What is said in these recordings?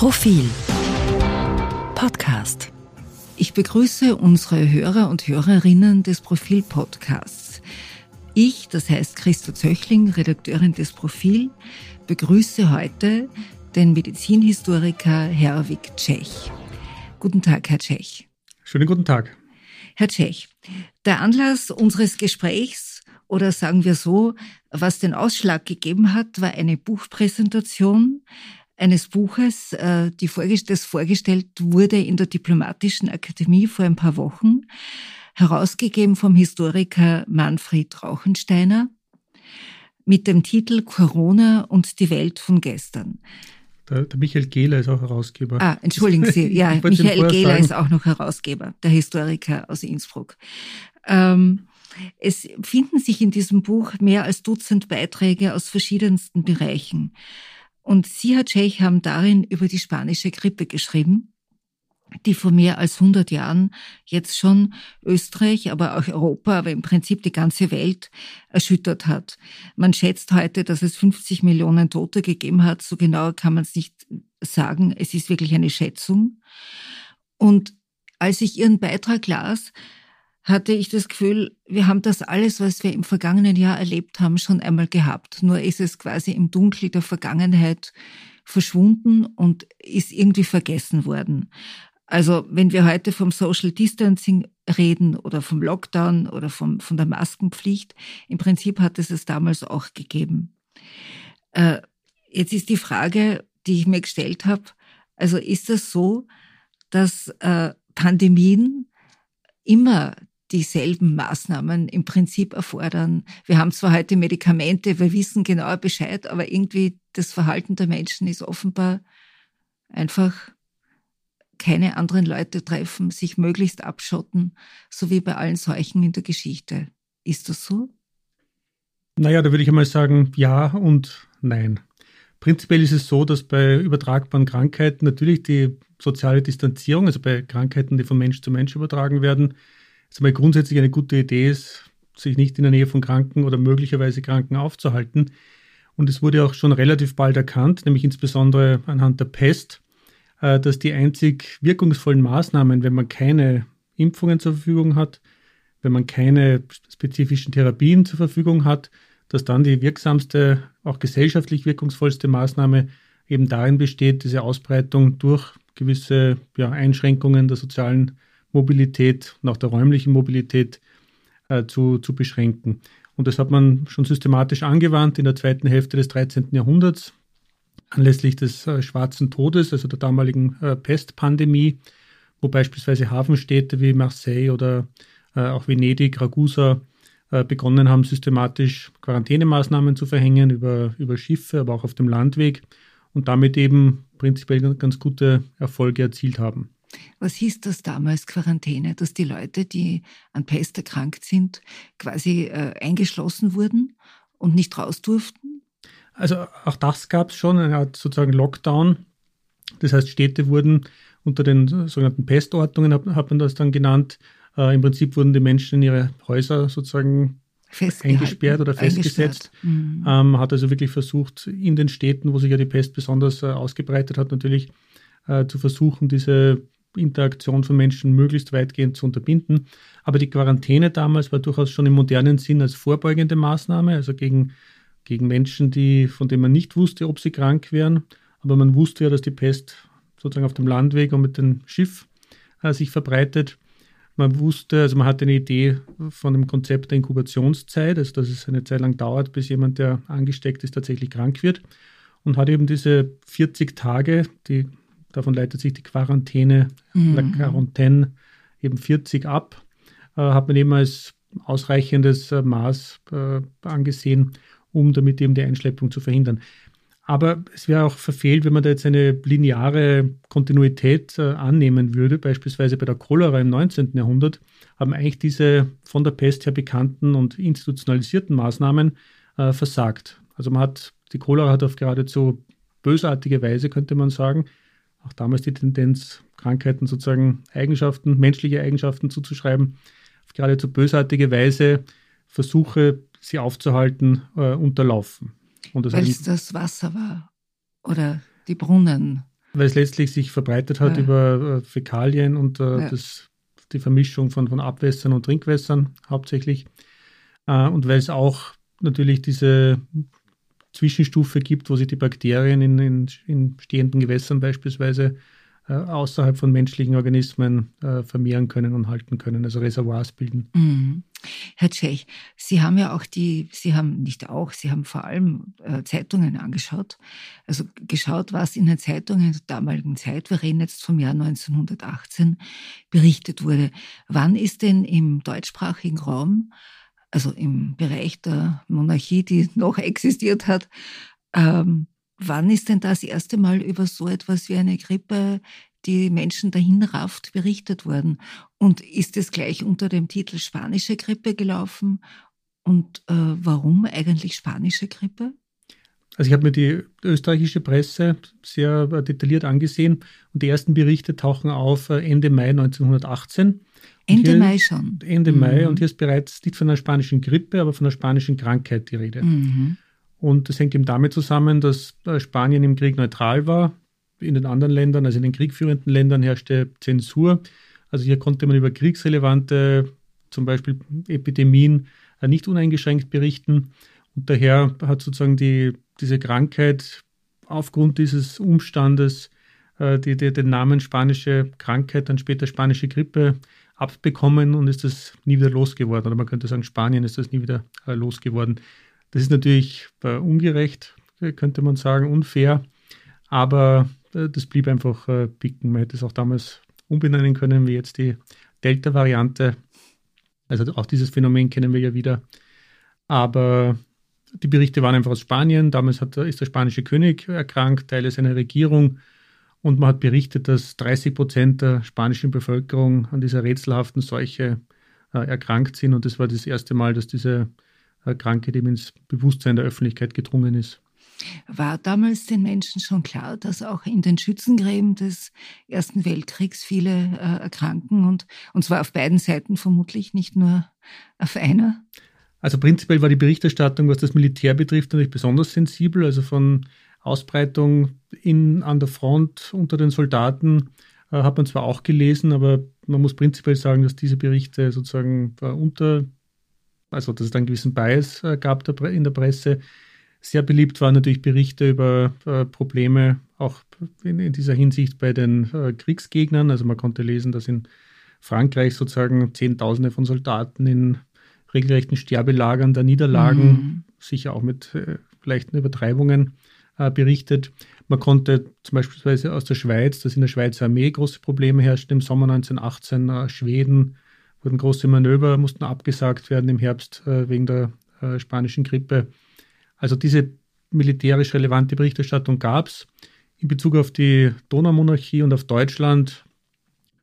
Profil Podcast. Ich begrüße unsere Hörer und Hörerinnen des Profil Podcasts. Ich, das heißt Christa Zöchling, Redakteurin des Profil, begrüße heute den Medizinhistoriker Herwig Tschech. Guten Tag, Herr Tschech. Schönen guten Tag. Herr Tschech, der Anlass unseres Gesprächs oder sagen wir so, was den Ausschlag gegeben hat, war eine Buchpräsentation eines Buches, äh, die das vorgestellt wurde in der Diplomatischen Akademie vor ein paar Wochen, herausgegeben vom Historiker Manfred Rauchensteiner mit dem Titel Corona und die Welt von gestern. Der, der Michael Gehler ist auch Herausgeber. Ah, entschuldigen Sie, ja, Michael Gehler ist auch noch Herausgeber, der Historiker aus Innsbruck. Ähm, es finden sich in diesem Buch mehr als Dutzend Beiträge aus verschiedensten Bereichen. Und Sie, Herr Tschech, haben darin über die spanische Grippe geschrieben, die vor mehr als 100 Jahren jetzt schon Österreich, aber auch Europa, aber im Prinzip die ganze Welt erschüttert hat. Man schätzt heute, dass es 50 Millionen Tote gegeben hat. So genau kann man es nicht sagen. Es ist wirklich eine Schätzung. Und als ich Ihren Beitrag las, hatte ich das Gefühl, wir haben das alles, was wir im vergangenen Jahr erlebt haben, schon einmal gehabt. Nur ist es quasi im Dunkel der Vergangenheit verschwunden und ist irgendwie vergessen worden. Also wenn wir heute vom Social Distancing reden oder vom Lockdown oder vom, von der Maskenpflicht, im Prinzip hat es es damals auch gegeben. Äh, jetzt ist die Frage, die ich mir gestellt habe, also ist das so, dass äh, Pandemien immer dieselben Maßnahmen im Prinzip erfordern. Wir haben zwar heute Medikamente, wir wissen genauer Bescheid, aber irgendwie das Verhalten der Menschen ist offenbar einfach keine anderen Leute treffen, sich möglichst abschotten, so wie bei allen Seuchen in der Geschichte. Ist das so? Naja, da würde ich einmal sagen, ja und nein. Prinzipiell ist es so, dass bei übertragbaren Krankheiten natürlich die soziale Distanzierung, also bei Krankheiten, die von Mensch zu Mensch übertragen werden, ist mal grundsätzlich eine gute Idee ist, sich nicht in der Nähe von Kranken oder möglicherweise Kranken aufzuhalten. Und es wurde auch schon relativ bald erkannt, nämlich insbesondere anhand der Pest, äh, dass die einzig wirkungsvollen Maßnahmen, wenn man keine Impfungen zur Verfügung hat, wenn man keine spezifischen Therapien zur Verfügung hat, dass dann die wirksamste, auch gesellschaftlich wirkungsvollste Maßnahme eben darin besteht, diese Ausbreitung durch gewisse ja, Einschränkungen der sozialen Mobilität und auch der räumlichen Mobilität äh, zu, zu beschränken. Und das hat man schon systematisch angewandt in der zweiten Hälfte des 13. Jahrhunderts, anlässlich des äh, Schwarzen Todes, also der damaligen äh, Pestpandemie, wo beispielsweise Hafenstädte wie Marseille oder äh, auch Venedig, Ragusa äh, begonnen haben, systematisch Quarantänemaßnahmen zu verhängen über, über Schiffe, aber auch auf dem Landweg und damit eben prinzipiell ganz gute Erfolge erzielt haben. Was hieß das damals, Quarantäne? Dass die Leute, die an Pest erkrankt sind, quasi äh, eingeschlossen wurden und nicht raus durften? Also auch das gab es schon, eine Art sozusagen Lockdown. Das heißt, Städte wurden unter den sogenannten Pestordnungen, hat, hat man das dann genannt. Äh, Im Prinzip wurden die Menschen in ihre Häuser sozusagen eingesperrt oder festgesetzt. Mhm. Ähm, hat also wirklich versucht, in den Städten, wo sich ja die Pest besonders äh, ausgebreitet hat, natürlich äh, zu versuchen, diese Interaktion von Menschen möglichst weitgehend zu unterbinden. Aber die Quarantäne damals war durchaus schon im modernen Sinn als vorbeugende Maßnahme, also gegen, gegen Menschen, die, von denen man nicht wusste, ob sie krank wären. Aber man wusste ja, dass die Pest sozusagen auf dem Landweg und mit dem Schiff äh, sich verbreitet. Man wusste, also man hatte eine Idee von dem Konzept der Inkubationszeit, also dass es eine Zeit lang dauert, bis jemand, der angesteckt ist, tatsächlich krank wird. Und hat eben diese 40 Tage, die Davon leitet sich die Quarantäne, mhm. la Quarantaine, eben 40 ab. Äh, hat man eben als ausreichendes äh, Maß äh, angesehen, um damit eben die Einschleppung zu verhindern. Aber es wäre auch verfehlt, wenn man da jetzt eine lineare Kontinuität äh, annehmen würde. Beispielsweise bei der Cholera im 19. Jahrhundert haben eigentlich diese von der Pest her bekannten und institutionalisierten Maßnahmen äh, versagt. Also man hat, die Cholera hat auf geradezu bösartige Weise, könnte man sagen, auch damals die Tendenz, Krankheiten sozusagen Eigenschaften, menschliche Eigenschaften zuzuschreiben, auf geradezu bösartige Weise Versuche, sie aufzuhalten, äh, unterlaufen. Weil es das Wasser war oder die Brunnen. Weil es letztlich sich verbreitet hat ja. über äh, Fäkalien und äh, ja. das, die Vermischung von, von Abwässern und Trinkwässern hauptsächlich. Äh, und weil es auch natürlich diese Zwischenstufe gibt, wo sich die Bakterien in, in, in stehenden Gewässern beispielsweise äh, außerhalb von menschlichen Organismen äh, vermehren können und halten können, also Reservoirs bilden. Mhm. Herr Tschech, Sie haben ja auch die, Sie haben nicht auch, Sie haben vor allem äh, Zeitungen angeschaut, also geschaut, was in den Zeitungen der damaligen Zeit, wir reden jetzt vom Jahr 1918, berichtet wurde. Wann ist denn im deutschsprachigen Raum also im Bereich der Monarchie, die noch existiert hat. Ähm, wann ist denn das erste Mal über so etwas wie eine Grippe, die Menschen dahin rafft, berichtet worden? Und ist es gleich unter dem Titel spanische Grippe gelaufen? Und äh, warum eigentlich spanische Grippe? Also ich habe mir die österreichische Presse sehr detailliert angesehen und die ersten Berichte tauchen auf äh, Ende Mai 1918. Ende Mai schon. Ende mhm. Mai und hier ist bereits nicht von einer spanischen Grippe, aber von einer spanischen Krankheit die Rede. Mhm. Und das hängt eben damit zusammen, dass äh, Spanien im Krieg neutral war. In den anderen Ländern, also in den kriegführenden Ländern, herrschte Zensur. Also hier konnte man über kriegsrelevante, zum Beispiel Epidemien, äh, nicht uneingeschränkt berichten. Und daher hat sozusagen die, diese Krankheit aufgrund dieses Umstandes äh, die, die, den Namen spanische Krankheit, dann später spanische Grippe abbekommen und ist das nie wieder losgeworden. Oder man könnte sagen, Spanien ist das nie wieder äh, losgeworden. Das ist natürlich äh, ungerecht, äh, könnte man sagen, unfair, aber äh, das blieb einfach äh, picken. Man hätte es auch damals umbenennen können, wie jetzt die Delta-Variante. Also auch dieses Phänomen kennen wir ja wieder. Aber die Berichte waren einfach aus Spanien. Damals hat, ist der spanische König erkrankt, Teile seiner Regierung und man hat berichtet, dass 30 Prozent der spanischen Bevölkerung an dieser rätselhaften Seuche äh, erkrankt sind. Und das war das erste Mal, dass diese äh, Krankheit eben ins Bewusstsein der Öffentlichkeit gedrungen ist. War damals den Menschen schon klar, dass auch in den Schützengräben des Ersten Weltkriegs viele äh, erkranken und, und zwar auf beiden Seiten vermutlich, nicht nur auf einer? Also prinzipiell war die Berichterstattung, was das Militär betrifft, natürlich besonders sensibel. Also von Ausbreitung in, an der Front unter den Soldaten äh, hat man zwar auch gelesen, aber man muss prinzipiell sagen, dass diese Berichte sozusagen äh, unter, also dass es einen gewissen Bias äh, gab in der Presse. Sehr beliebt waren natürlich Berichte über äh, Probleme auch in, in, dieser Hinsicht bei den äh, Kriegsgegnern. Also man konnte lesen, dass in Frankreich sozusagen Zehntausende von Soldaten in regelrechten Sterbelagern der Niederlagen, mhm. sicher auch mit leichten Übertreibungen, äh, berichtet. Man konnte zum Beispiel aus der Schweiz, dass in der Schweizer Armee große Probleme herrschten im Sommer 1918, äh, Schweden wurden große Manöver, mussten abgesagt werden im Herbst äh, wegen der äh, spanischen Grippe. Also diese militärisch relevante Berichterstattung gab es. In Bezug auf die Donaumonarchie und auf Deutschland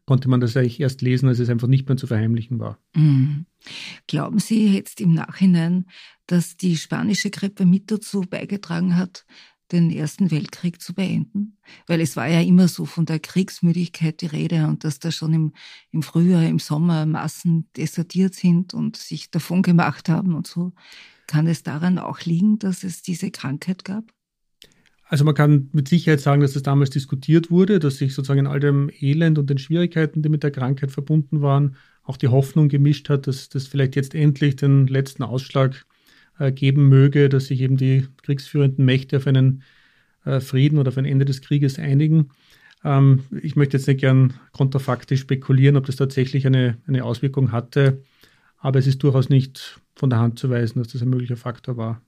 konnte man das eigentlich erst lesen, als es einfach nicht mehr zu verheimlichen war. Mhm. Glauben Sie jetzt im Nachhinein, dass die spanische Grippe mit dazu beigetragen hat, den Ersten Weltkrieg zu beenden? Weil es war ja immer so von der Kriegsmüdigkeit die Rede und dass da schon im, im Frühjahr, im Sommer Massen desertiert sind und sich davon gemacht haben und so. Kann es daran auch liegen, dass es diese Krankheit gab? Also man kann mit Sicherheit sagen, dass es damals diskutiert wurde, dass sich sozusagen in all dem Elend und den Schwierigkeiten, die mit der Krankheit verbunden waren, auch die Hoffnung gemischt hat, dass das vielleicht jetzt endlich den letzten Ausschlag äh, geben möge, dass sich eben die kriegsführenden Mächte auf einen äh, Frieden oder auf ein Ende des Krieges einigen. Ähm, ich möchte jetzt nicht gern kontrafaktisch spekulieren, ob das tatsächlich eine, eine Auswirkung hatte, aber es ist durchaus nicht von der Hand zu weisen, dass das ein möglicher Faktor war.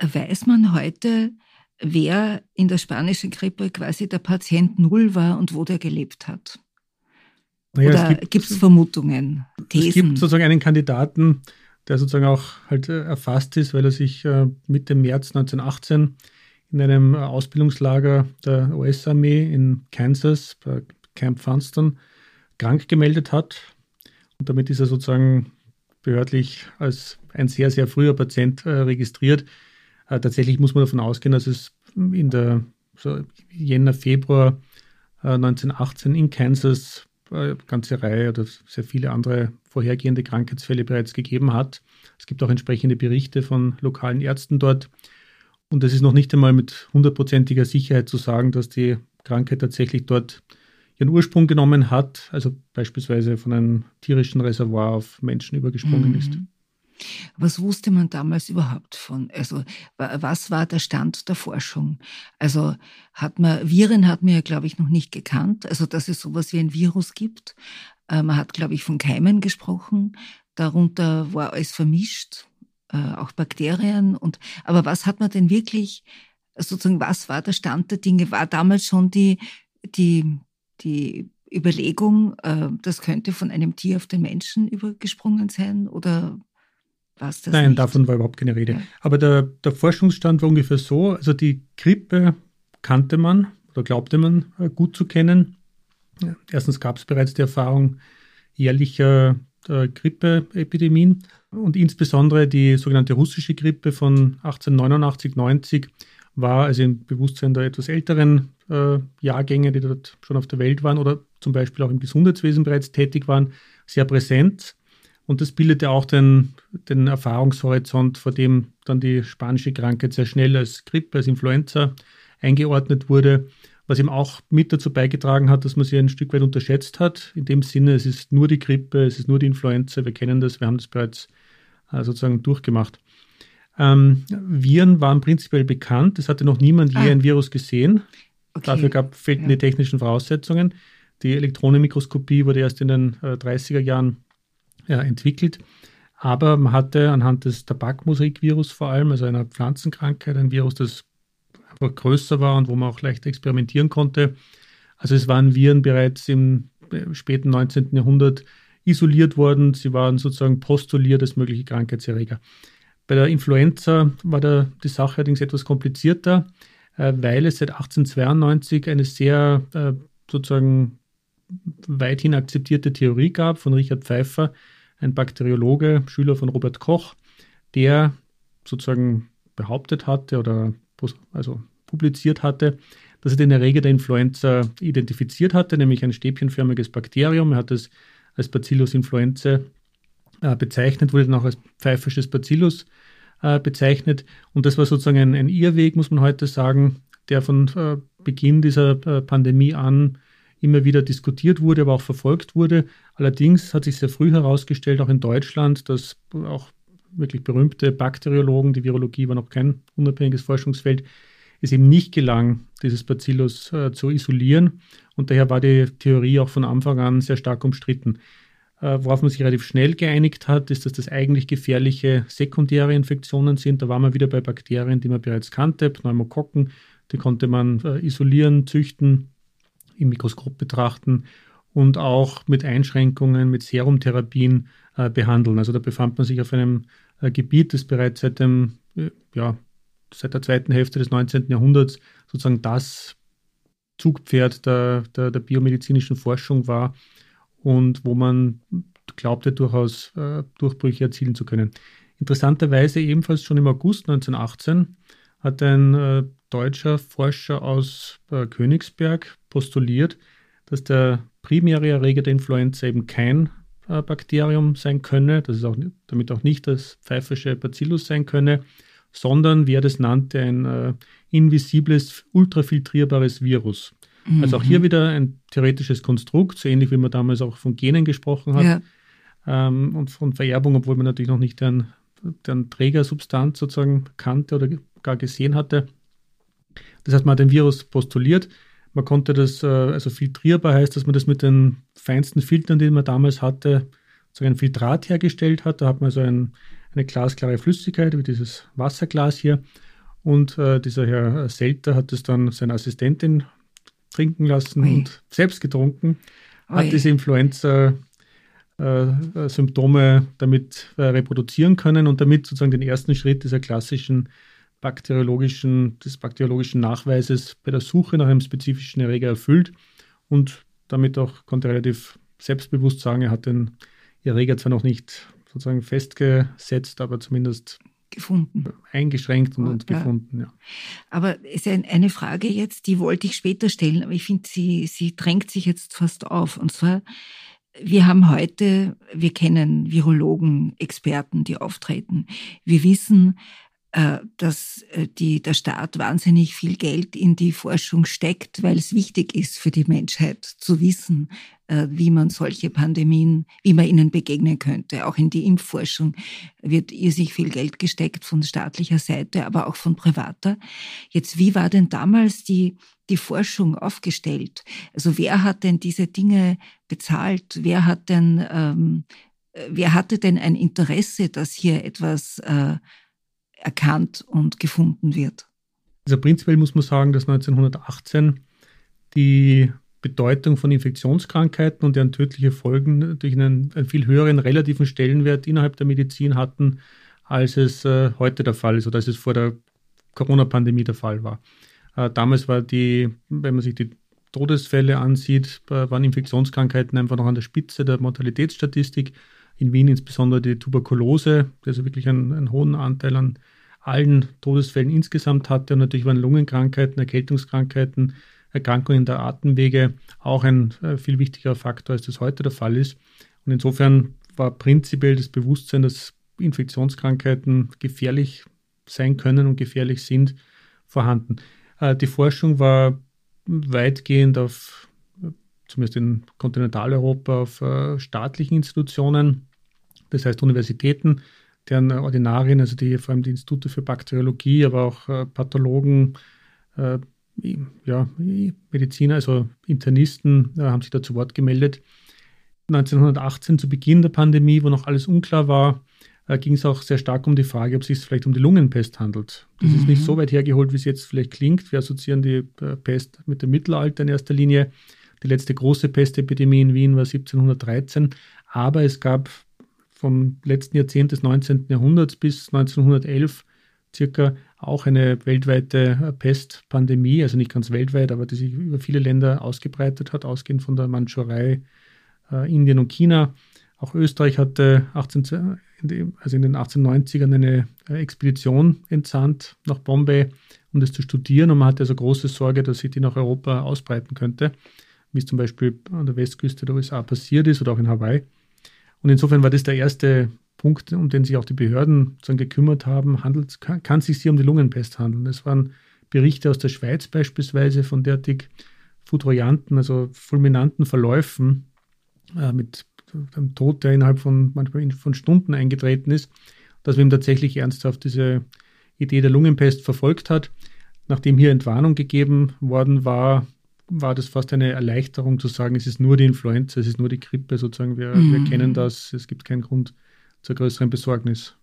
Weiß man heute, wer in der spanischen Grippe quasi der Patient Null war und wo der gelebt hat? Naja, Oder gibt es Vermutungen, Thesen? Es gibt sozusagen einen Kandidaten, der sozusagen auch halt äh, erfasst ist, weil er sich äh, Mitte März 1918 in einem äh, Ausbildungslager der US-Armee in Kansas, bei Camp Funston, krank gemeldet hat. Und damit ist er sozusagen behördlich als ein sehr, sehr früher Patient registriert. tatsächlich muss man davon ausgehen, dass es in der so Jänner, Februar 1918 in Kansas eine ganze Reihe oder sehr viele andere vorhergehende Krankheitsfälle bereits gegeben hat. Es gibt auch entsprechende Berichte von lokalen Ärzten dort. Und es ist noch nicht einmal mit hundertprozentiger Sicherheit zu sagen, dass die Krankheit tatsächlich dort ihren Ursprung genommen hat, also beispielsweise von einem tierischen Reservoir auf Menschen übergesprungen mhm. ist. Was wusste man damals überhaupt von? Also was war der Stand der Forschung? Also hat man Viren hat man ja glaube ich noch nicht gekannt, also dass es sowas wie ein Virus gibt. Äh, man hat glaube ich von Keimen gesprochen. Darunter war alles vermischt, äh, auch Bakterien und aber was hat man denn wirklich sozusagen was war der Stand der Dinge? War damals schon die die die Überlegung, äh, das könnte von einem Tier auf den Menschen übergesprungen sein oder was das Nein, nicht? davon war überhaupt keine Rede. Ja. Aber der, der Forschungsstand war ungefähr so, also die Grippe kannte man oder glaubte man äh, gut zu kennen. Erstens gab es bereits die Erfahrung jährlicher äh, Grippeepidemien und insbesondere die sogenannte russische Grippe von 1889-90 war also im Bewusstsein der etwas älteren äh, Jahrgänge, die dort schon auf der Welt waren oder zum Beispiel auch im Gesundheitswesen bereits tätig waren, sehr präsent. Und das bildete auch den, den Erfahrungshorizont, vor dem dann die spanische Krankheit sehr schnell als Grippe, als Influenza eingeordnet wurde, was ihm auch mit dazu beigetragen hat, dass man sie ein Stück weit unterschätzt hat. In dem Sinne, es ist nur die Grippe, es ist nur die Influenza, wir kennen das, wir haben das bereits äh, sozusagen durchgemacht. Ähm, Viren waren prinzipiell bekannt, es hatte noch niemand je ah. ein Virus gesehen. Okay. Dafür gab, fehlten ja. die technischen Voraussetzungen. Die Elektronenmikroskopie wurde erst in den äh, 30er Jahren ja, entwickelt. Aber man hatte anhand des Tabakmosaikvirus vor allem, also einer Pflanzenkrankheit, ein Virus, das einfach größer war und wo man auch leicht experimentieren konnte. Also es waren Viren bereits im äh, späten 19. Jahrhundert isoliert worden. Sie waren sozusagen postuliert als mögliche Krankheitserreger. Bei der Influenza war der, die Sache allerdings etwas komplizierter, äh, weil es seit 1892 eine sehr äh, sozusagen weithin akzeptierte Theorie gab von Richard Pfeiffer, ein Bakteriologe, Schüler von Robert Koch, der sozusagen behauptet hatte oder also publiziert hatte, dass er den Erreger der Influenza identifiziert hatte, nämlich ein stäbchenförmiges Bakterium. Er hat es als Bacillus influenzae äh, bezeichnet, wurde dann auch als pfeifisches Bacillus äh, bezeichnet. Und das war sozusagen ein, ein, Irrweg, muss man heute sagen, der von äh, Beginn dieser äh, Pandemie an immer wieder diskutiert wurde, aber auch verfolgt wurde. Allerdings hat sich sehr früh herausgestellt, auch in Deutschland, dass auch wirklich berühmte Bakteriologen, die Virologie war noch kein unabhängiges Forschungsfeld, es eben nicht gelang, dieses Bacillus äh, zu isolieren. Und daher war die Theorie auch von Anfang an sehr stark umstritten. Äh, worauf man sich relativ schnell geeinigt hat, ist, dass das eigentlich gefährliche sekundäre Infektionen sind. Da war man wieder bei Bakterien, die man bereits kannte, Pneumokokken. Die konnte man äh, isolieren, züchten im Mikroskop betrachten und auch mit Einschränkungen, mit Serumtherapien äh, behandeln. Also da befand man sich auf einem äh, Gebiet, das bereits seit dem, äh, ja, seit der zweiten Hälfte des 19. Jahrhunderts sozusagen das Zugpferd der, der, der biomedizinischen Forschung war und wo man glaubte, durchaus äh, Durchbrüche erzielen zu können. Interessanterweise ebenfalls schon im August 1918 hat ein äh, deutscher Forscher aus äh, Königsberg postuliert, dass der primäre Erreger der Influenza eben kein äh, Bakterium sein könne, dass es auch, damit auch nicht das pfeifische Bacillus sein könne, sondern, wie er das nannte, ein äh, invisibles, ultrafiltrierbares Virus. Mhm. Also auch hier wieder ein theoretisches Konstrukt, so ähnlich wie man damals auch von Genen gesprochen hat ja. ähm, und von Vererbung, obwohl man natürlich noch nicht den, den Trägersubstanz sozusagen kannte oder gar gesehen hatte. Das heißt, man hat ein Virus postuliert. Man konnte das, äh, also filtrierbar heißt, dass man das mit den feinsten Filtern, die man damals hatte, so ein Filtrat hergestellt hat. Da hat man so ein, eine glasklare Flüssigkeit, wie dieses Wasserglas hier. Und äh, dieser Herr Selter hat es dann seiner Assistentin trinken lassen Ui. und selbst getrunken, Ui. hat diese Influenza-Symptome äh, damit äh, reproduzieren können und damit sozusagen den ersten Schritt dieser klassischen bakteriologischen, des bakteriologischen Nachweises bei der Suche nach einem spezifischen Erreger erfüllt und damit auch konnte relativ selbstbewusst sagen, er hat den Erreger zwar noch nicht sozusagen festgesetzt, aber zumindest gefunden. Eingeschränkt und, und ja. gefunden, ja. Aber es ist eine Frage jetzt, die wollte ich später stellen, aber ich finde, sie, sie drängt sich jetzt fast auf. Und zwar, wir haben heute, wir kennen Virologen, Experten, die auftreten. Wir wissen, dass äh, die, der Staat wahnsinnig viel Geld in die Forschung steckt, weil es wichtig ist für die Menschheit zu wissen, äh, wie man solche Pandemien, wie man ihnen begegnen könnte. Auch in die Impfforschung wird irrsinnig viel Geld gesteckt von staatlicher Seite, aber auch von privater. Jetzt, wie war denn damals die, die Forschung aufgestellt? Also wer hat denn diese Dinge bezahlt? Wer hat denn, ähm, wer hatte denn ein Interesse, dass hier etwas äh, erkannt und gefunden wird. Also prinzipiell muss man sagen, dass 1918 die Bedeutung von Infektionskrankheiten und deren tödliche Folgen natürlich einen, einen viel höheren relativen Stellenwert innerhalb der Medizin hatten, als es äh, heute der Fall ist oder als es vor der Corona-Pandemie der Fall war. Äh, damals war die, wenn man sich die Todesfälle ansieht, äh, waren Infektionskrankheiten einfach noch an der Spitze der Mortalitätsstatistik in Wien insbesondere die Tuberkulose, die also wirklich einen, einen hohen Anteil an allen Todesfällen insgesamt hatte. Und natürlich waren Lungenkrankheiten, Erkältungskrankheiten, Erkrankungen der Atemwege auch ein äh, viel wichtigerer Faktor, als das heute der Fall ist. Und insofern war prinzipiell das Bewusstsein, dass Infektionskrankheiten gefährlich sein können und gefährlich sind, vorhanden. Äh, die Forschung war weitgehend auf, zumindest in Kontinentaleuropa, auf äh, staatlichen Institutionen das heißt Universitäten, deren Ordinarien, also die vor allem die Institute für Bakteriologie, aber auch äh, Pathologen, äh, ja, Mediziner, also Internisten äh, haben sich da zu Wort gemeldet. 1918 zu Beginn der Pandemie, wo noch alles unklar war, äh, ging es auch sehr stark um die Frage, ob es sich vielleicht um die Lungenpest handelt. Das mhm. ist nicht mhm. so weit hergeholt, wie es jetzt vielleicht klingt. Wir assoziieren die äh, Pest mit dem Mittelalter in erster Linie. Die letzte große Pestepidemie in Wien war 1713. Aber es gab vom letzten Jahrzehnt des 19. Jahrhunderts bis 1911 circa auch eine weltweite Pestpandemie, also nicht ganz weltweit, aber die sich über viele Länder ausgebreitet hat, ausgehend von der Mandschurei, äh, Indien und China. Auch Österreich hatte 18, also in den 1890ern eine äh, Expedition entsandt nach Bombay, um das zu studieren. Und man hatte also große Sorge, dass sich die nach Europa ausbreiten könnte, wie es zum Beispiel an der Westküste der USA passiert ist oder auch in Hawaii. Und insofern war das der erste Punkt, um den sich auch die Behörden gekümmert haben. Handelt, kann, kann sich hier um die Lungenpest handeln? Es waren Berichte aus der Schweiz beispielsweise von derartig foudroyanten, also fulminanten Verläufen äh, mit einem Tod, der innerhalb von manchmal von Stunden eingetreten ist, dass man ihm tatsächlich ernsthaft diese Idee der Lungenpest verfolgt hat. Nachdem hier Entwarnung gegeben worden war, war das fast eine Erleichterung zu sagen, es ist nur die Influenza, es ist nur die Grippe sozusagen. Wir, mhm. wir kennen das, es gibt keinen Grund zur größeren Besorgnis.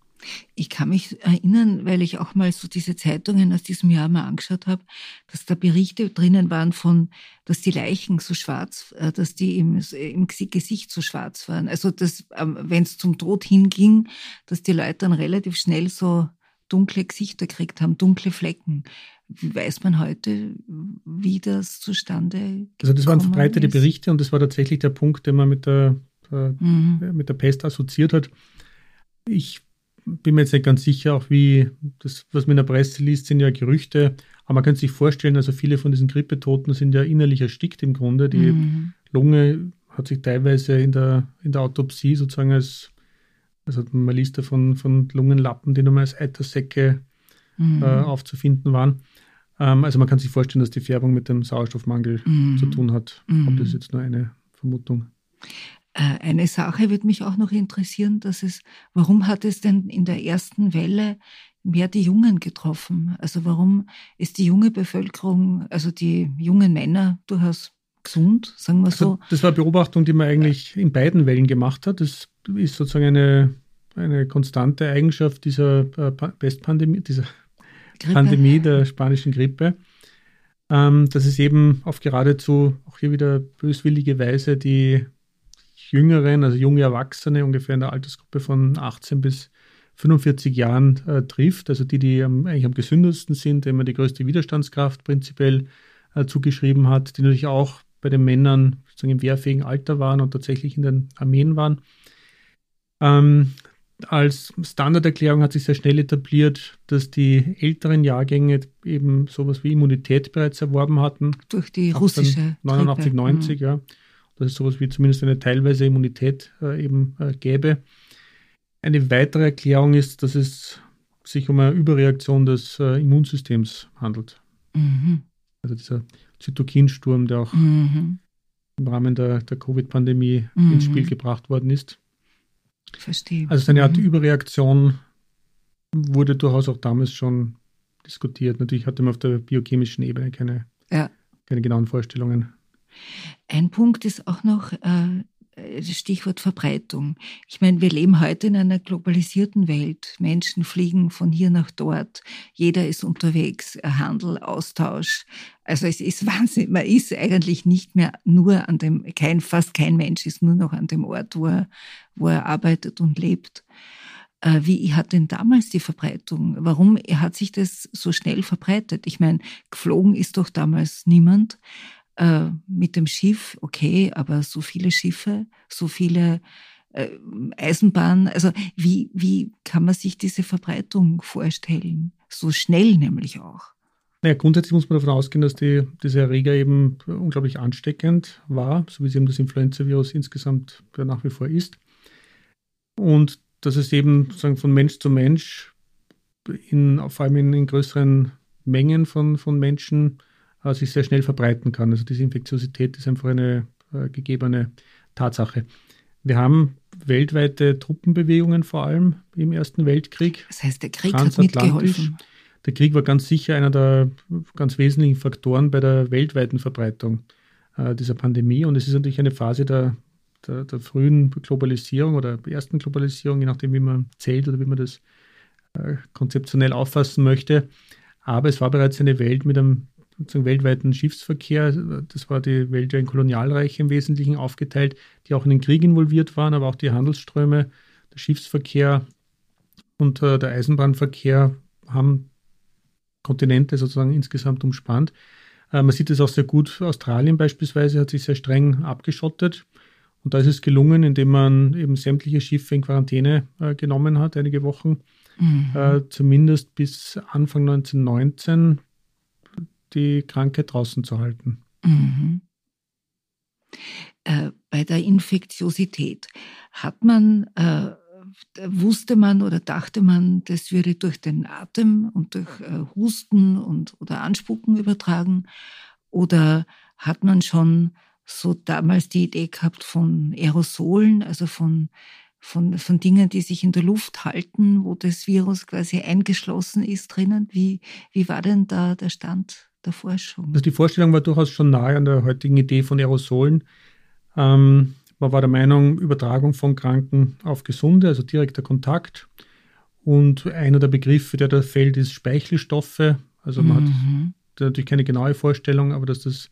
Ich kann mich erinnern, weil ich auch mal so diese Zeitungen aus diesem Jahr mal angeschaut habe, dass da Berichte drinnen waren von, dass die Leichen so schwarz, äh, dass die im, im Gesicht so schwarz waren. Also dass, ähm, wenn es zum Tod hinging, dass die Leute dann relativ schnell so dunkle Gesichter gekriegt haben, dunkle Flecken. Weiß man heute, wie das zustande Also das waren verbreitete ist? Berichte und das war tatsächlich der Punkt, den man mit der, äh, mhm. mit der Pest assoziiert hat. Ich bin mir jetzt nicht ganz sicher, auch wie das, was man in der Presse liest, sind ja Gerüchte. Aber man kann sich vorstellen, also viele von diesen Grippetoten sind ja innerlich erstickt im Grunde. Die mhm. Lunge hat sich teilweise in der, in der Autopsie sozusagen als, also man liest da von, Lungenlappen, die nochmal als Eitersäcke mhm. äh, aufzufinden waren. Ähm, also man kann sich vorstellen, dass die Färbung mit dem Sauerstoffmangel mhm. zu tun hat. Mhm. Ob das jetzt nur eine Vermutung. Äh, eine Sache würde mich auch noch interessieren, dass es, warum hat es denn in der ersten Welle mehr die Jungen getroffen? Also warum ist die junge Bevölkerung, also die jungen Männer durchaus gesund, sagen wir also so? das war eine Beobachtung, die man eigentlich in beiden Wellen gemacht hat. Das ist sozusagen eine, eine konstante Eigenschaft dieser äh, Pestpandemie, dieser Grippe. Pandemie der spanischen Grippe, ähm, dass es eben auf geradezu auch hier wieder böswillige Weise die Jüngeren, also junge Erwachsene, ungefähr in der Altersgruppe von 18 bis 45 Jahren äh, trifft, also die, die am, eigentlich am gesündesten sind, denen man die größte Widerstandskraft prinzipiell äh, zugeschrieben hat, die natürlich auch bei den Männern sozusagen im wehrfähigen Alter waren und tatsächlich in den Armeen waren. Ähm, als Standarderklärung hat sich sehr schnell etabliert, dass die älteren Jahrgänge eben sowas wie Immunität bereits erworben hatten. Durch die russische 89, 90, mhm. ja. Dass es sowas wie zumindest eine teilweise Immunität äh, eben äh, gäbe. Eine weitere Erklärung ist, dass es sich um eine Überreaktion des äh, Immunsystems handelt. Mhm. Also dieser Zytokinsturm, der auch mhm. im Rahmen der, der Covid-Pandemie mhm. ins Spiel gebracht worden ist. Verstehe. Also eine Art mhm. Überreaktion wurde durchaus auch damals schon diskutiert. Natürlich hatte man auf der biochemischen Ebene keine, ja. keine genauen Vorstellungen. Ein Punkt ist auch noch äh, das Stichwort Verbreitung. Ich meine, wir leben heute in einer globalisierten Welt. Menschen fliegen von hier nach dort. Jeder ist unterwegs. Handel, Austausch. Also es ist Wahnsinn. Man ist eigentlich nicht mehr nur an dem, kein, fast kein Mensch ist nur noch an dem Ort, wo er, wo er arbeitet und lebt. Äh, wie hat denn damals die Verbreitung? Warum hat sich das so schnell verbreitet? Ich meine, geflogen ist doch damals niemand. Äh, mit dem Schiff, okay, aber so viele Schiffe, so viele äh, Eisenbahnen, also wie, wie kann man sich diese Verbreitung vorstellen? So schnell nämlich auch. Naja, grundsätzlich muss man davon ausgehen, dass die, dieser Erreger eben unglaublich ansteckend war, so wie es eben das Influenza-Virus insgesamt nach wie vor ist. Und dass es eben sozusagen von Mensch zu Mensch, in, vor allem in, in größeren Mengen von, von Menschen, äh, sich sehr schnell verbreiten kann. Also diese Infektiosität ist einfach eine äh, gegebene Tatsache. Wir haben weltweite Truppenbewegungen vor allem im Ersten Weltkrieg. Das heißt, der Krieg hat mitgeholfen. Der Krieg war ganz sicher einer der ganz wesentlichen Faktoren bei der weltweiten Verbreitung äh, dieser Pandemie. Und es ist natürlich eine Phase der, der, der, frühen Globalisierung oder ersten Globalisierung, je nachdem, wie man zählt oder wie man das äh, konzeptionell auffassen möchte. Aber es war bereits eine Welt mit einem sozusagen weltweiten Schiffsverkehr. Das war die Welt ja in Kolonialreiche im Wesentlichen aufgeteilt, die auch in den Krieg involviert waren, aber auch die Handelsströme, der Schiffsverkehr und äh, der Eisenbahnverkehr haben Kontinente sozusagen insgesamt umspannt. Äh, man sieht es auch sehr gut. Australien beispielsweise hat sich sehr streng abgeschottet. Und da ist es gelungen, indem man eben sämtliche Schiffe in Quarantäne äh, genommen hat, einige Wochen, mhm. äh, zumindest bis Anfang 1919 die Krankheit draußen zu halten. Mhm. Äh, bei der Infektiosität hat man, äh, wusste man oder dachte man, das würde durch den Atem und durch äh, Husten und oder Anspucken übertragen? Oder hat man schon so damals die Idee gehabt von Aerosolen, also von von, von Dingen, die sich in der Luft halten, wo das Virus quasi eingeschlossen ist drinnen. Wie, wie war denn da der Stand der Forschung. Also die Vorstellung war durchaus schon nahe an der heutigen Idee von Aerosolen. Ähm, man war der Meinung, Übertragung von Kranken auf Gesunde, also direkter Kontakt. Und einer der Begriffe, der da fällt, ist Speichelstoffe. Also man mhm. hat natürlich keine genaue Vorstellung, aber dass das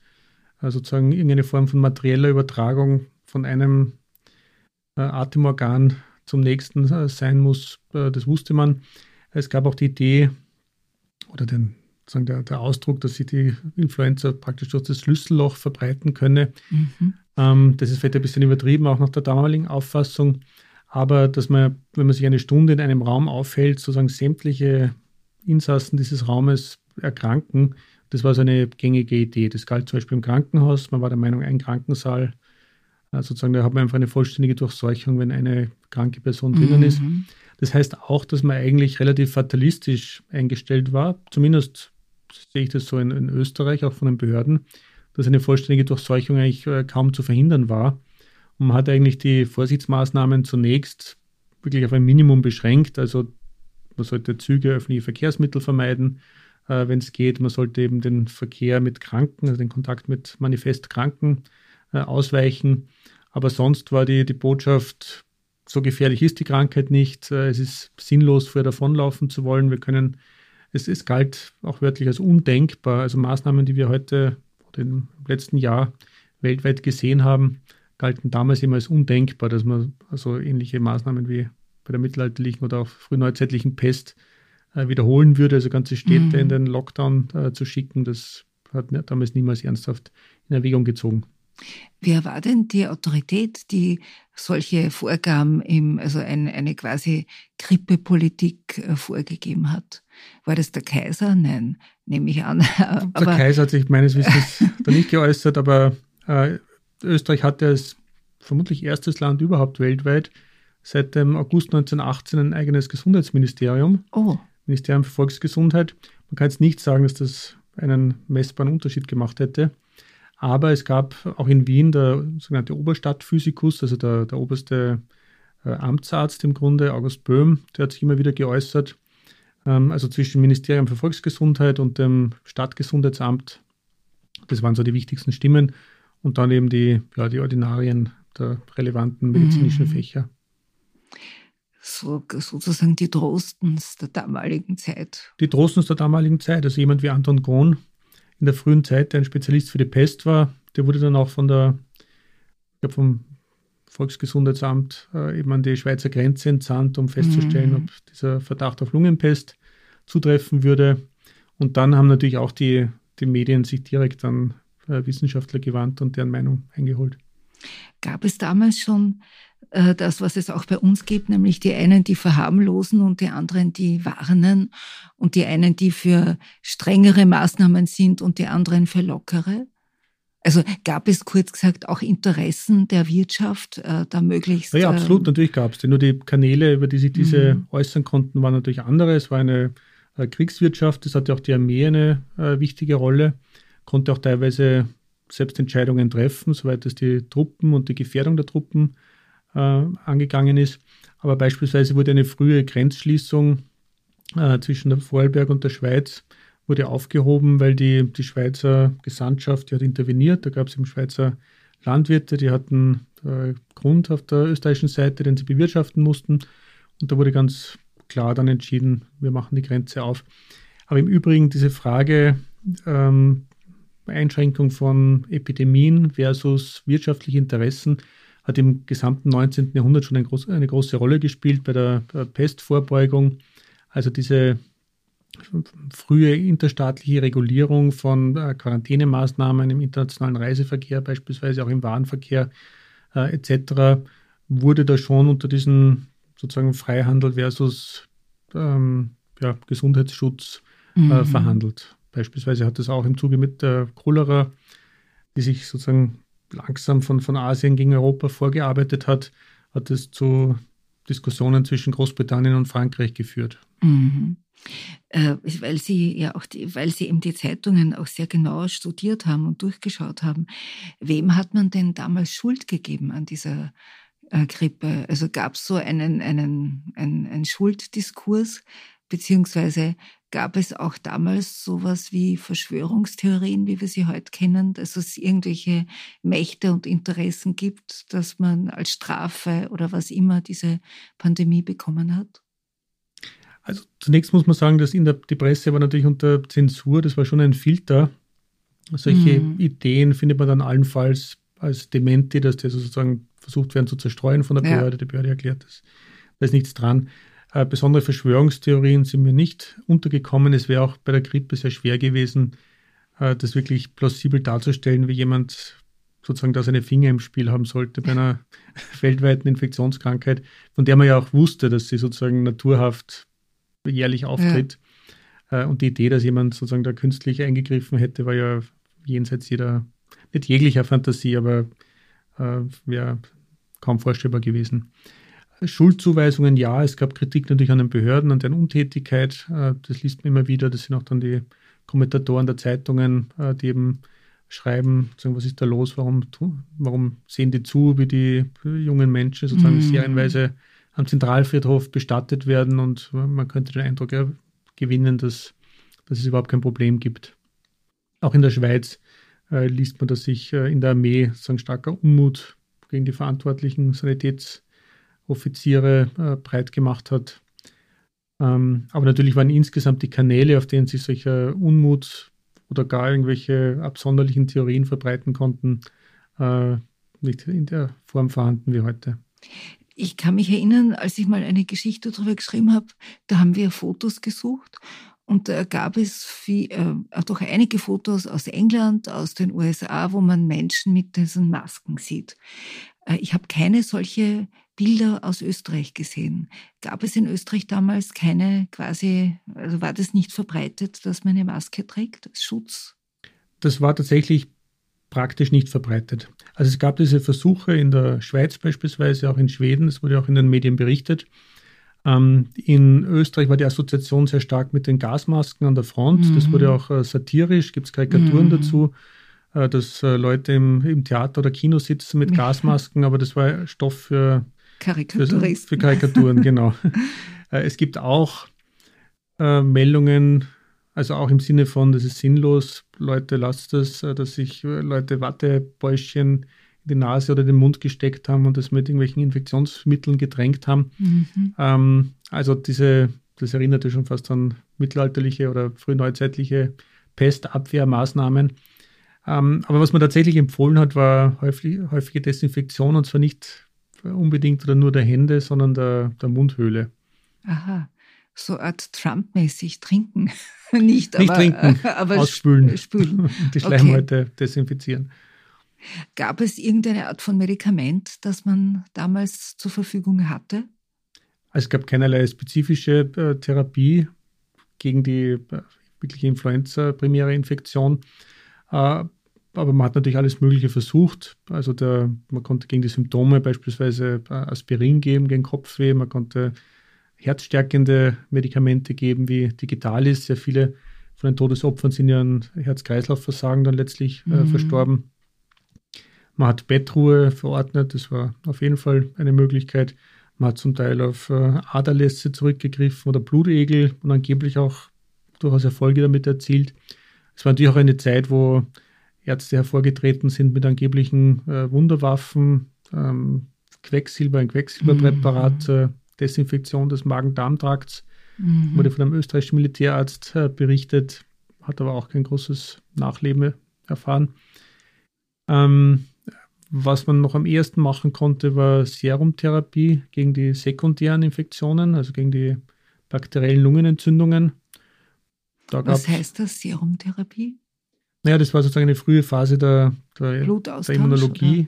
äh, sozusagen irgendeine Form von materieller Übertragung von einem äh, Atemorgan zum nächsten äh, sein muss, äh, das wusste man. Es gab auch die Idee oder den, sozusagen der, der Ausdruck, dass sich die Influenza praktisch durch das Schlüsselloch verbreiten könne. Mhm. Ähm, das ist vielleicht ein bisschen übertrieben, auch nach der damaligen Auffassung. Aber dass man, wenn man sich eine Stunde in einem Raum aufhält, sozusagen sämtliche Insassen dieses Raumes erkranken, das war so eine gängige Idee. Das galt zum Beispiel im Krankenhaus. Man war der Meinung, ein Krankensaal, äh, sozusagen, da hat man einfach eine vollständige Durchseuchung, wenn eine kranke Person drinnen mhm. ist. Das heißt auch, dass man eigentlich relativ fatalistisch eingestellt war, zumindest sehe ich das so in, in, Österreich, auch von den Behörden, dass eine vollständige Durchseuchung eigentlich äh, kaum zu verhindern war. Und man hat eigentlich die Vorsichtsmaßnahmen zunächst wirklich auf ein Minimum beschränkt. Also man sollte Züge, öffentliche Verkehrsmittel vermeiden, äh, wenn es geht. Man sollte eben den Verkehr mit Kranken, also den Kontakt mit manifest Kranken äh, ausweichen. Aber sonst war die, die Botschaft, so gefährlich ist die Krankheit nicht. Äh, es ist sinnlos, vorher davonlaufen zu wollen. Wir können es, es galt auch wörtlich als undenkbar. Also Maßnahmen, die wir heute oder im letzten Jahr weltweit gesehen haben, galten damals immer als undenkbar, dass man also ähnliche Maßnahmen wie bei der mittelalterlichen oder auch frühneuzeitlichen Pest äh, wiederholen würde, also ganze Städte mhm. in den Lockdown äh, zu schicken. Das hat damals niemals ernsthaft in Erwägung gezogen. Wer war denn die Autorität, die solche Vorgaben, im, also ein, eine quasi Grippepolitik äh, vorgegeben hat? War das der Kaiser? Nein, nehme ich an. der aber, Kaiser hat sich meines Wissens da nicht geäußert, aber äh, Österreich hatte als vermutlich erstes Land überhaupt weltweit seit dem August 1918 ein eigenes Gesundheitsministerium. Oh. Ministerium für Volksgesundheit. Man kann jetzt nicht sagen, dass das einen messbaren Unterschied gemacht hätte. Aber es gab auch in Wien der sogenannte Oberstadtphysikus, also der, der oberste äh, Amtsarzt im Grunde, August Böhm, der hat sich immer wieder geäußert. Ähm, also zwischen Ministerium für Volksgesundheit und dem Stadtgesundheitsamt. Das waren so die wichtigsten Stimmen. Und dann eben die, ja, die Ordinarien der relevanten medizinischen mhm. Fächer so, sozusagen die Trostens der damaligen Zeit. Die Trostens der damaligen Zeit. Also jemand wie Anton Krohn in der frühen Zeit, der ein Spezialist für die Pest war, der wurde dann auch von der, ich glaube vom Volksgesundheitsamt äh, eben an die Schweizer Grenze entsandt, um festzustellen, mhm. ob dieser Verdacht auf Lungenpest zutreffen würde. Und dann haben natürlich auch die, die Medien sich direkt an äh, Wissenschaftler gewandt und deren Meinung eingeholt. Gab es damals schon äh, das, was es auch bei uns gibt, nämlich die einen, die verharmlosen und die anderen, die warnen und die einen, die für strengere Maßnahmen sind und die anderen für lockere? Also gab es kurz gesagt auch Interessen der Wirtschaft, äh, da möglichst. Ja, absolut, äh, natürlich gab es. Nur die Kanäle, über die sich diese mhm. äußern konnten, waren natürlich andere. Es war eine äh, Kriegswirtschaft, das hatte auch die Armee eine äh, wichtige Rolle, konnte auch teilweise selbst Entscheidungen treffen, soweit es die Truppen und die Gefährdung der Truppen äh, angegangen ist. Aber beispielsweise wurde eine frühe Grenzschließung äh, zwischen der Vorarlberg und der Schweiz wurde aufgehoben, weil die, die Schweizer Gesandtschaft, die hat interveniert. Da gab es eben Schweizer Landwirte, die hatten äh, Grund auf der österreichischen Seite, den sie bewirtschaften mussten. Und da wurde ganz klar dann entschieden, wir machen die Grenze auf. Aber im Übrigen diese Frage ähm, Einschränkung von Epidemien versus wirtschaftliche Interessen hat im gesamten 19. Jahrhundert schon eine große, eine große Rolle gespielt bei der Pestvorbeugung. Also diese frühe interstaatliche Regulierung von äh, Quarantänemaßnahmen im internationalen Reiseverkehr, beispielsweise auch im Warenverkehr äh, etc., wurde da schon unter diesen sozusagen Freihandel versus ähm, ja, Gesundheitsschutz äh, mhm. verhandelt. Beispielsweise hat es auch im Zuge mit der Cholera, die sich sozusagen langsam von, von Asien gegen Europa vorgearbeitet hat, hat es zu Diskussionen zwischen Großbritannien und Frankreich geführt. Mhm. Äh, weil Sie ja auch die, weil Sie eben die Zeitungen auch sehr genau studiert haben und durchgeschaut haben. Wem hat man denn damals Schuld gegeben an dieser äh, Grippe? Also gab es so einen, einen, einen, einen Schulddiskurs, beziehungsweise gab es auch damals sowas wie Verschwörungstheorien, wie wir sie heute kennen, dass es irgendwelche Mächte und Interessen gibt, dass man als Strafe oder was immer diese Pandemie bekommen hat? Also zunächst muss man sagen, dass in der die Presse war natürlich unter Zensur, das war schon ein Filter. Solche mhm. Ideen findet man dann allenfalls als Dementi, dass die sozusagen versucht werden zu zerstreuen von der Behörde. Ja. Die Behörde erklärt das. Da ist nichts dran. Äh, besondere Verschwörungstheorien sind mir nicht untergekommen. Es wäre auch bei der Grippe sehr schwer gewesen, äh, das wirklich plausibel darzustellen, wie jemand sozusagen da seine Finger im Spiel haben sollte bei einer weltweiten Infektionskrankheit, von der man ja auch wusste, dass sie sozusagen naturhaft jährlich auftritt. Ja. Äh, und die Idee, dass jemand sozusagen da künstlich eingegriffen hätte, war ja jenseits jeder, nicht jeglicher Fantasie, aber äh, wäre kaum vorstellbar gewesen. Schuldzuweisungen ja, es gab Kritik natürlich an den Behörden, an deren Untätigkeit. Äh, das liest man immer wieder. Das sind auch dann die Kommentatoren der Zeitungen, äh, die eben schreiben, was ist da los, warum, warum sehen die zu, wie die jungen Menschen sozusagen mhm. serienweise am Zentralfriedhof bestattet werden und man könnte den Eindruck gewinnen, dass, dass es überhaupt kein Problem gibt. Auch in der Schweiz äh, liest man, dass sich äh, in der Armee sozusagen starker Unmut gegen die verantwortlichen Sanitäts- Offiziere äh, breit gemacht hat. Ähm, aber natürlich waren insgesamt die Kanäle, auf denen sich solcher Unmut oder gar irgendwelche absonderlichen Theorien verbreiten konnten, äh, nicht in der Form vorhanden wie heute. Ich kann mich erinnern, als ich mal eine Geschichte darüber geschrieben habe, da haben wir Fotos gesucht und da gab es viel, äh, doch einige Fotos aus England, aus den USA, wo man Menschen mit diesen Masken sieht. Äh, ich habe keine solche Bilder aus Österreich gesehen. Gab es in Österreich damals keine quasi, also war das nicht verbreitet, dass man eine Maske trägt als Schutz? Das war tatsächlich praktisch nicht verbreitet. Also es gab diese Versuche in der Schweiz beispielsweise, auch in Schweden, das wurde auch in den Medien berichtet, Ähm, in Österreich war die Assoziation sehr stark mit den Gasmasken an der Front. Mhm. Das wurde auch äh, satirisch, gibt es Karikaturen mhm. dazu, äh, dass äh, Leute im, im, Theater oder Kino sitzen mit Gasmasken, aber das war Stoff für, für, für Karikaturen, genau. Äh, es gibt auch äh, Meldungen, also auch im Sinne von, das ist sinnlos, Leute, lasst es, äh, dass sich Leute Wattebäuschen in die Nase oder den Mund gesteckt haben und das mit irgendwelchen Infektionsmitteln gedrängt haben. Mhm. Ähm, also diese, das erinnerte schon fast an mittelalterliche oder frühneuzeitliche Pestabwehrmaßnahmen. Ähm, aber was man tatsächlich empfohlen hat, war häufig, häufige Desinfektion und zwar nicht unbedingt oder nur der Hände, sondern der, der Mundhöhle. Aha, so Art Trump-mäßig trinken. nicht, nicht aber, trinken, aber ausspülen. Spülen. die Schleimhäute okay. desinfizieren. Gab es irgendeine Art von Medikament, das man damals zur Verfügung hatte? Also es gab keinerlei spezifische äh, Therapie gegen die äh, wirkliche Influenza-primäre Infektion. Äh, aber man hat natürlich alles Mögliche versucht. Also der, man konnte gegen die Symptome beispielsweise äh, Aspirin geben, gegen Kopfweh, man konnte herzstärkende Medikamente geben wie Digitalis. Sehr viele von den Todesopfern sind ja an Herz-Kreislauf-Versagen dann letztlich äh, mhm. verstorben. Man hat Bettruhe verordnet, das war auf jeden Fall eine Möglichkeit. Man hat zum Teil auf äh, Aderlässe zurückgegriffen oder Blutegel und angeblich auch durchaus Erfolge damit erzielt. Es war natürlich auch eine Zeit, wo Ärzte hervorgetreten sind mit angeblichen äh, Wunderwaffen, ähm, Quecksilber, ein Quecksilberpräparat, mhm. äh, Desinfektion des Magen-Darm-Trakts. Mhm. Wurde von einem österreichischen Militärarzt äh, berichtet, hat aber auch kein großes Nachleben erfahren. Ähm, was man noch am ehesten machen konnte, war Serumtherapie gegen die sekundären Infektionen, also gegen die bakteriellen Lungenentzündungen. Da was heißt das, Serumtherapie? Naja, das war sozusagen eine frühe Phase der, der, der Immunologie. Oder?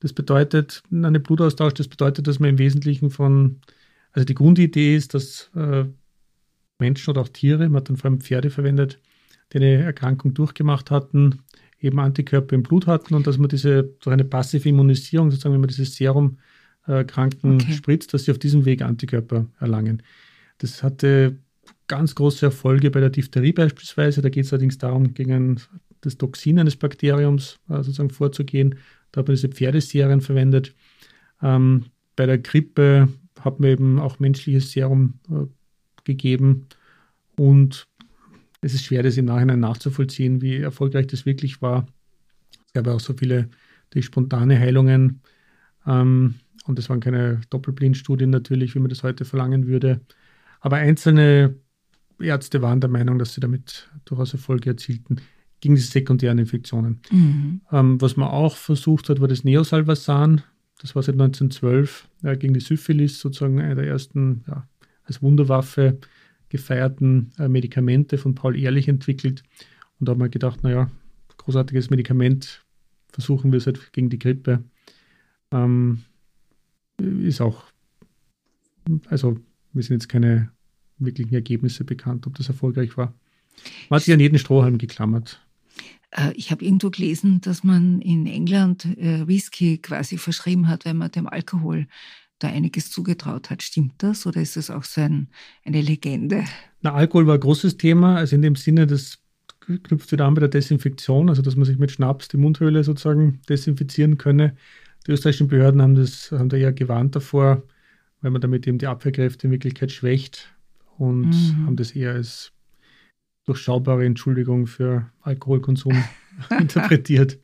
Das bedeutet, eine Blutaustausch, das bedeutet, dass man im Wesentlichen von, also die Grundidee ist, dass äh, Menschen oder auch Tiere, man hat dann vor allem Pferde verwendet, die eine Erkrankung durchgemacht hatten, eben Antikörper im Blut hatten und dass man diese so eine passive Immunisierung, sozusagen, wenn man dieses Serum äh, Kranken okay. spritzt, dass sie auf diesem Weg Antikörper erlangen. Das hatte ganz große Erfolge bei der Diphtherie beispielsweise. Da geht es allerdings darum, gegen das Toxin eines Bakteriums äh, sozusagen vorzugehen. Da hat man diese Pferdeserien verwendet. Ähm, bei der Grippe hat man eben auch menschliches Serum äh, gegeben und es ist schwer, das im Nachhinein nachzuvollziehen, wie erfolgreich das wirklich war. Es gab auch so viele die spontane Heilungen. Ähm, und das waren keine Doppelblindstudien natürlich, wie man das heute verlangen würde. Aber einzelne Ärzte waren der Meinung, dass sie damit durchaus Erfolge erzielten gegen die sekundären Infektionen. Mhm. Ähm, was man auch versucht hat, war das Neosalvasan. Das war seit 1912 äh, gegen die Syphilis sozusagen eine der ersten ja, als Wunderwaffe gefeierten äh, Medikamente von Paul Ehrlich entwickelt. Und da haben wir gedacht, naja, großartiges Medikament, versuchen wir es halt gegen die Grippe. Ähm, ist auch, also mir sind jetzt keine wirklichen Ergebnisse bekannt, ob das erfolgreich war. Man hat sich an jeden Strohhalm geklammert. Äh, ich habe irgendwo gelesen, dass man in England äh, Whisky quasi verschrieben hat, wenn man dem Alkohol da einiges zugetraut hat. Stimmt das oder ist das auch so ein, eine Legende? Na, Alkohol war ein großes Thema, also in dem Sinne, das knüpft wieder an bei der Desinfektion, also dass man sich mit Schnaps die Mundhöhle sozusagen desinfizieren könne. Die österreichischen Behörden haben das haben da eher gewarnt davor, weil man damit eben die Abwehrkräfte in Wirklichkeit schwächt und mhm. haben das eher als durchschaubare Entschuldigung für Alkoholkonsum interpretiert.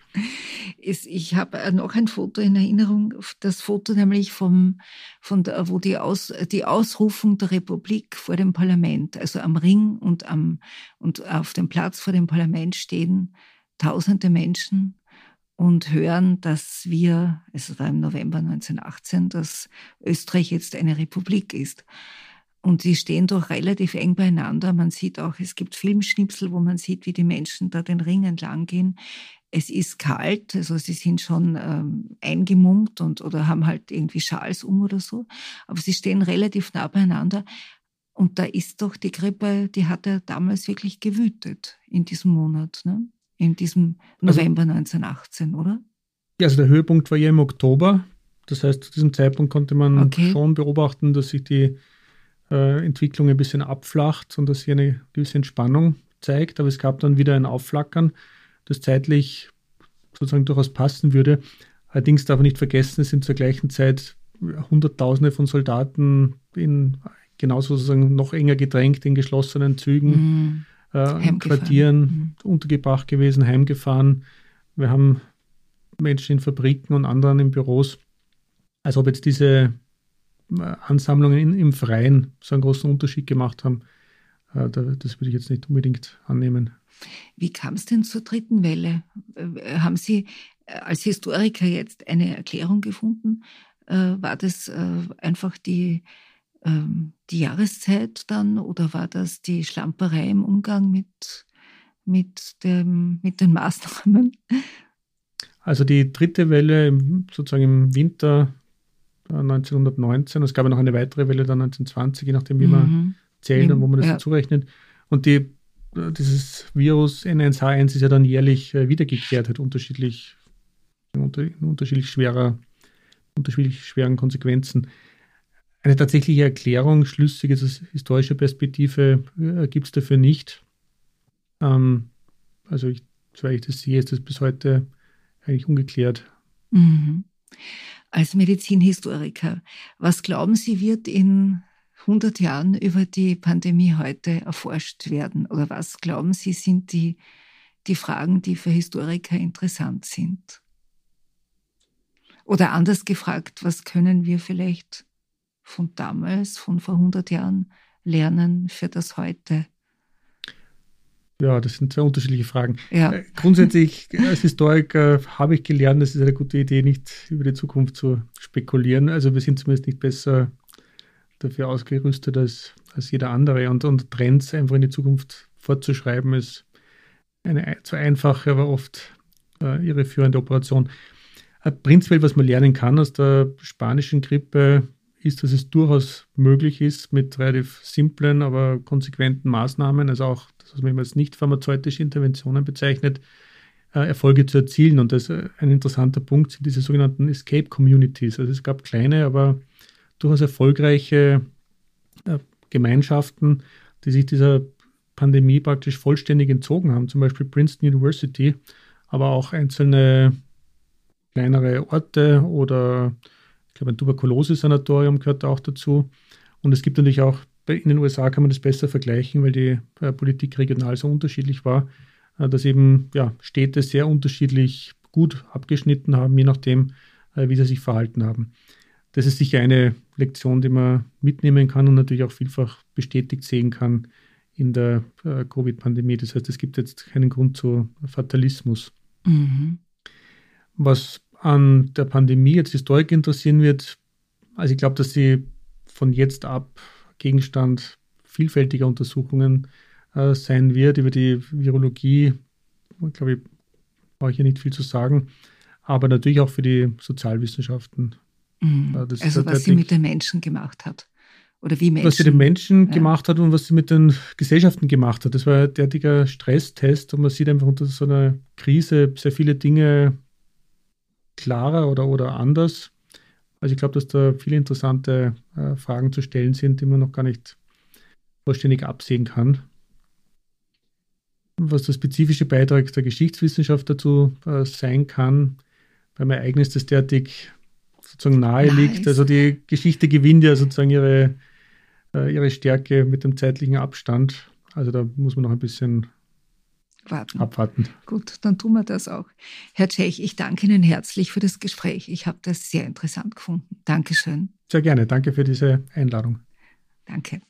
Ich habe noch ein Foto in Erinnerung, das Foto nämlich vom, von der, wo die, Aus, die Ausrufung der Republik vor dem Parlament, also am Ring und, am, und auf dem Platz vor dem Parlament stehen tausende Menschen und hören, dass wir, es war im November 1918, dass Österreich jetzt eine Republik ist. Und die stehen doch relativ eng beieinander. Man sieht auch, es gibt Filmschnipsel, wo man sieht, wie die Menschen da den Ring entlang gehen. Es ist kalt, also sie sind schon ähm, eingemummt und oder haben halt irgendwie Schals um oder so. Aber sie stehen relativ nah beieinander. Und da ist doch die Grippe, die hat ja damals wirklich gewütet in diesem Monat, ne? In diesem also November also, 1918, oder? Ja, also der Höhepunkt war ja im Oktober. Das heißt, zu diesem Zeitpunkt konnte man okay. schon beobachten, dass sich die äh, Entwicklung ein bisschen abflacht und dass hier eine gewisse Entspannung zeigt. Aber es gab dann wieder ein Aufflackern, das zeitlich sozusagen durchaus passen würde. Allerdings darf man nicht vergessen, es sind zur gleichen Zeit Hunderttausende von Soldaten in genauso sozusagen noch enger gedrängt in geschlossenen Zügen, mhm. Äh, Quartieren mhm. untergebracht gewesen, heimgefahren. Wir haben Menschen in Fabriken und anderen in Büros. Als ob jetzt diese äh, Ansammlungen in, im Freien so einen großen Unterschied gemacht haben. Äh, das würde ich jetzt nicht unbedingt annehmen. Wie kam es denn zur dritten Welle? Äh, haben Sie als Historiker jetzt eine Erklärung gefunden? War das einfach die, ähm, die Jahreszeit dann oder war das die Schlamperei im Umgang mit, mit, dem, mit den Maßnahmen? Also die dritte Welle sozusagen im Winter 1919. Es gab ja noch eine weitere Welle dann 1920, je nachdem, wie mhm. man zählt und wo man das ja. zurechnet. Und die, dieses Virus N1H1 ist ja dann jährlich äh, wiedergekehrt, hat unterschiedlich, unter, unterschiedlich schwerer, unterschiedlich schweren Konsequenzen. Eine tatsächliche Erklärung, schlüssig aus historischer Perspektive, äh, gibt es dafür nicht. Ähm, also, ich, soweit ich das sehe, ist das bis heute eigentlich ungeklärt. Mhm als Medizinhistoriker, was glauben Sie, wird in 100 Jahren über die Pandemie heute erforscht werden? Oder was glauben Sie, sind die, die Fragen, die für Historiker interessant sind? Oder anders gefragt, was können wir vielleicht von damals, von vor 100 Jahren lernen für das heute? Ja, das sind zwei unterschiedliche Fragen. Ja. Äh, grundsätzlich als Historiker habe ich gelernt, es ist eine gute Idee, nicht über die Zukunft zu spekulieren. Also wir sind zumindest nicht besser dafür ausgerüstet als, als jeder andere. Und, und Trends einfach in die Zukunft fortzuschreiben, ist eine zu einfache, aber oft äh, irreführende Operation. Äh, prinzipiell, was man lernen kann aus der spanischen Grippe, ist, dass es durchaus möglich ist, mit relativ simplen, aber konsequenten Maßnahmen, also auch das, was man als nicht pharmazeutische Interventionen bezeichnet, äh, Erfolge zu erzielen. Und das äh, ein interessanter Punkt sind diese sogenannten Escape Communities. Also es gab kleine, aber durchaus erfolgreiche äh, Gemeinschaften, die sich dieser Pandemie praktisch vollständig entzogen haben. Zum Beispiel Princeton University, aber auch einzelne kleinere Orte oder ich glaube, ein Tuberkulose-Sanatorium gehört auch dazu. Und es gibt natürlich auch, in den USA kann man das besser vergleichen, weil die äh, Politik regional so unterschiedlich war, äh, dass eben ja, Städte sehr unterschiedlich gut abgeschnitten haben, je nachdem, äh, wie sie sich verhalten haben. Das ist sicher eine Lektion, die man mitnehmen kann und natürlich auch vielfach bestätigt sehen kann in der Covid-Pandemie. Das heißt, es gibt jetzt keinen Grund zu Fatalismus. Mhm. Was an der Pandemie jetzt Historik interessieren wird, also ich glaube, dass sie von jetzt ab Gegenstand vielfältiger Untersuchungen äh, sein wird. Über die Virologie, glaube ich, brauche ich hier nicht viel zu sagen, aber natürlich auch für die Sozialwissenschaften. Mhm. Also was sie mit den Menschen gemacht hat. Oder wie Menschen. Was sie den Menschen ja. gemacht hat und was sie mit den Gesellschaften gemacht hat. Das war ein derartiger Stresstest und man sieht einfach unter so einer Krise sehr viele Dinge klarer oder, oder anders. Also ich glaube, dass da viele interessante äh, Fragen zu stellen sind, die man noch gar nicht vollständig absehen kann. Was der spezifische Beitrag der Geschichtswissenschaft dazu äh, sein kann, beim Ereignis, das derartig sozusagen nahe nice. liegt. Also die Geschichte gewinnt ja sozusagen ihre, äh, ihre Stärke mit dem zeitlichen Abstand. Also da muss man noch ein bisschen warten. Abwarten. Gut, dann tun wir das auch. Herr Tschech, ich danke Ihnen herzlich für das Gespräch. Ich habe das sehr interessant gefunden. Dankeschön. Sehr gerne. Danke für diese Einladung. Danke.